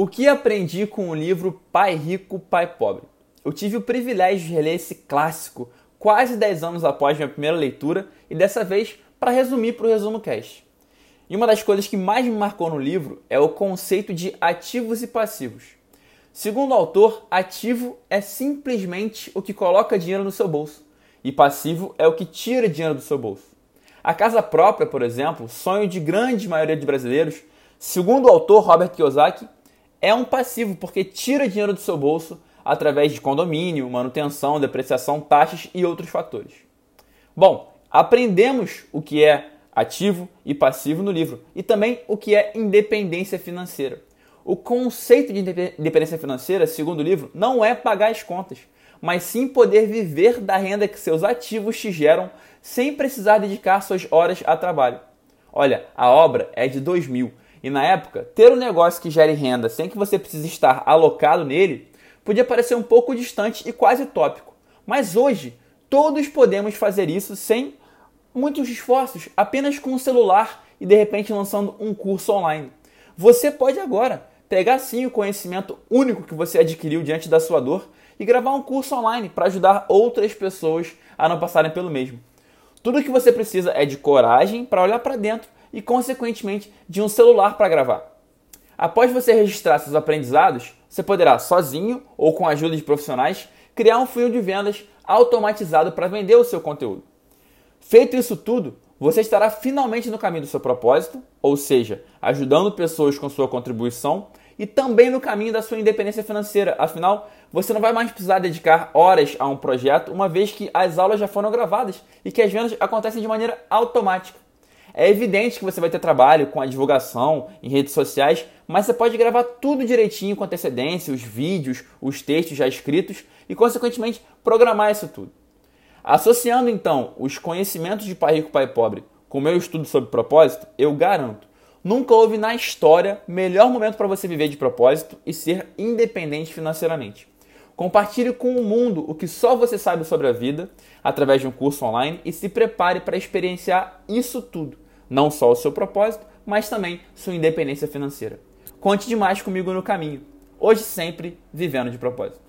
O que aprendi com o livro Pai Rico, Pai Pobre? Eu tive o privilégio de reler esse clássico quase 10 anos após minha primeira leitura e dessa vez para resumir para o Resumo Cast. E uma das coisas que mais me marcou no livro é o conceito de ativos e passivos. Segundo o autor, ativo é simplesmente o que coloca dinheiro no seu bolso e passivo é o que tira dinheiro do seu bolso. A casa própria, por exemplo, sonho de grande maioria de brasileiros, segundo o autor Robert Kiyosaki, é um passivo porque tira dinheiro do seu bolso através de condomínio, manutenção, depreciação, taxas e outros fatores. Bom, aprendemos o que é ativo e passivo no livro e também o que é independência financeira. O conceito de independência financeira, segundo o livro, não é pagar as contas, mas sim poder viver da renda que seus ativos te geram sem precisar dedicar suas horas a trabalho. Olha, a obra é de 2000 e na época, ter um negócio que gere renda sem que você precise estar alocado nele podia parecer um pouco distante e quase tópico. Mas hoje, todos podemos fazer isso sem muitos esforços, apenas com um celular e de repente lançando um curso online. Você pode agora pegar sim o conhecimento único que você adquiriu diante da sua dor e gravar um curso online para ajudar outras pessoas a não passarem pelo mesmo. Tudo o que você precisa é de coragem para olhar para dentro e, consequentemente, de um celular para gravar. Após você registrar seus aprendizados, você poderá, sozinho ou com a ajuda de profissionais, criar um funil de vendas automatizado para vender o seu conteúdo. Feito isso tudo, você estará finalmente no caminho do seu propósito, ou seja, ajudando pessoas com sua contribuição e também no caminho da sua independência financeira. Afinal, você não vai mais precisar dedicar horas a um projeto, uma vez que as aulas já foram gravadas e que as vendas acontecem de maneira automática. É evidente que você vai ter trabalho com a divulgação em redes sociais, mas você pode gravar tudo direitinho com antecedência, os vídeos, os textos já escritos e, consequentemente, programar isso tudo. Associando então os conhecimentos de Pai Rico, Pai Pobre com o meu estudo sobre propósito, eu garanto, nunca houve na história melhor momento para você viver de propósito e ser independente financeiramente. Compartilhe com o mundo o que só você sabe sobre a vida através de um curso online e se prepare para experienciar isso tudo não só o seu propósito, mas também sua independência financeira. Conte demais comigo no caminho. Hoje sempre vivendo de propósito.